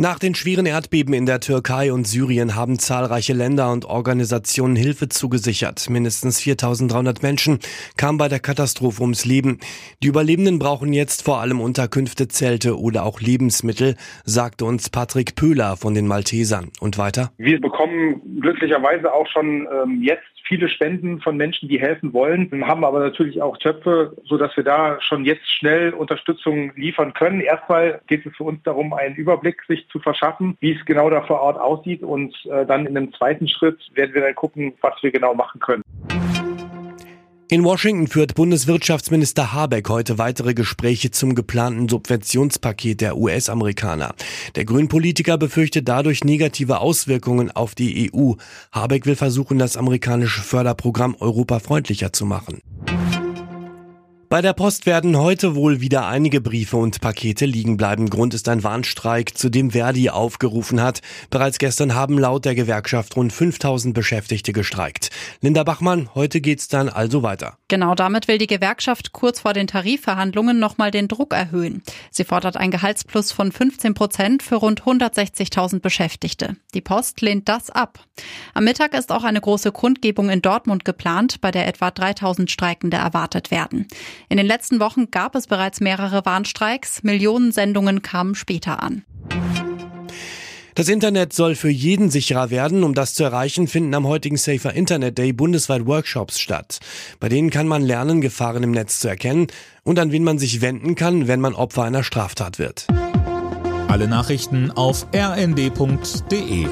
Nach den schweren Erdbeben in der Türkei und Syrien haben zahlreiche Länder und Organisationen Hilfe zugesichert. Mindestens 4300 Menschen kamen bei der Katastrophe ums Leben. Die Überlebenden brauchen jetzt vor allem Unterkünfte, Zelte oder auch Lebensmittel, sagte uns Patrick Pöhler von den Maltesern. Und weiter? Wir bekommen glücklicherweise auch schon ähm, jetzt viele Spenden von Menschen, die helfen wollen, haben aber natürlich auch Töpfe, so dass wir da schon jetzt schnell Unterstützung liefern können. Erstmal geht es für uns darum, einen Überblick sich zu verschaffen, wie es genau da vor Ort aussieht und äh, dann in einem zweiten Schritt werden wir dann gucken, was wir genau machen können. In Washington führt Bundeswirtschaftsminister Habeck heute weitere Gespräche zum geplanten Subventionspaket der US-Amerikaner. Der Grünpolitiker befürchtet dadurch negative Auswirkungen auf die EU. Habeck will versuchen, das amerikanische Förderprogramm europafreundlicher zu machen. Bei der Post werden heute wohl wieder einige Briefe und Pakete liegen bleiben. Grund ist ein Warnstreik, zu dem Verdi aufgerufen hat. Bereits gestern haben laut der Gewerkschaft rund 5000 Beschäftigte gestreikt. Linda Bachmann, heute geht's dann also weiter. Genau damit will die Gewerkschaft kurz vor den Tarifverhandlungen nochmal den Druck erhöhen. Sie fordert ein Gehaltsplus von 15 Prozent für rund 160.000 Beschäftigte. Die Post lehnt das ab. Am Mittag ist auch eine große Kundgebung in Dortmund geplant, bei der etwa 3000 Streikende erwartet werden. In den letzten Wochen gab es bereits mehrere Warnstreiks. Millionen Sendungen kamen später an. Das Internet soll für jeden sicherer werden. Um das zu erreichen, finden am heutigen Safer Internet Day bundesweit Workshops statt. Bei denen kann man lernen, Gefahren im Netz zu erkennen und an wen man sich wenden kann, wenn man Opfer einer Straftat wird. Alle Nachrichten auf rnd.de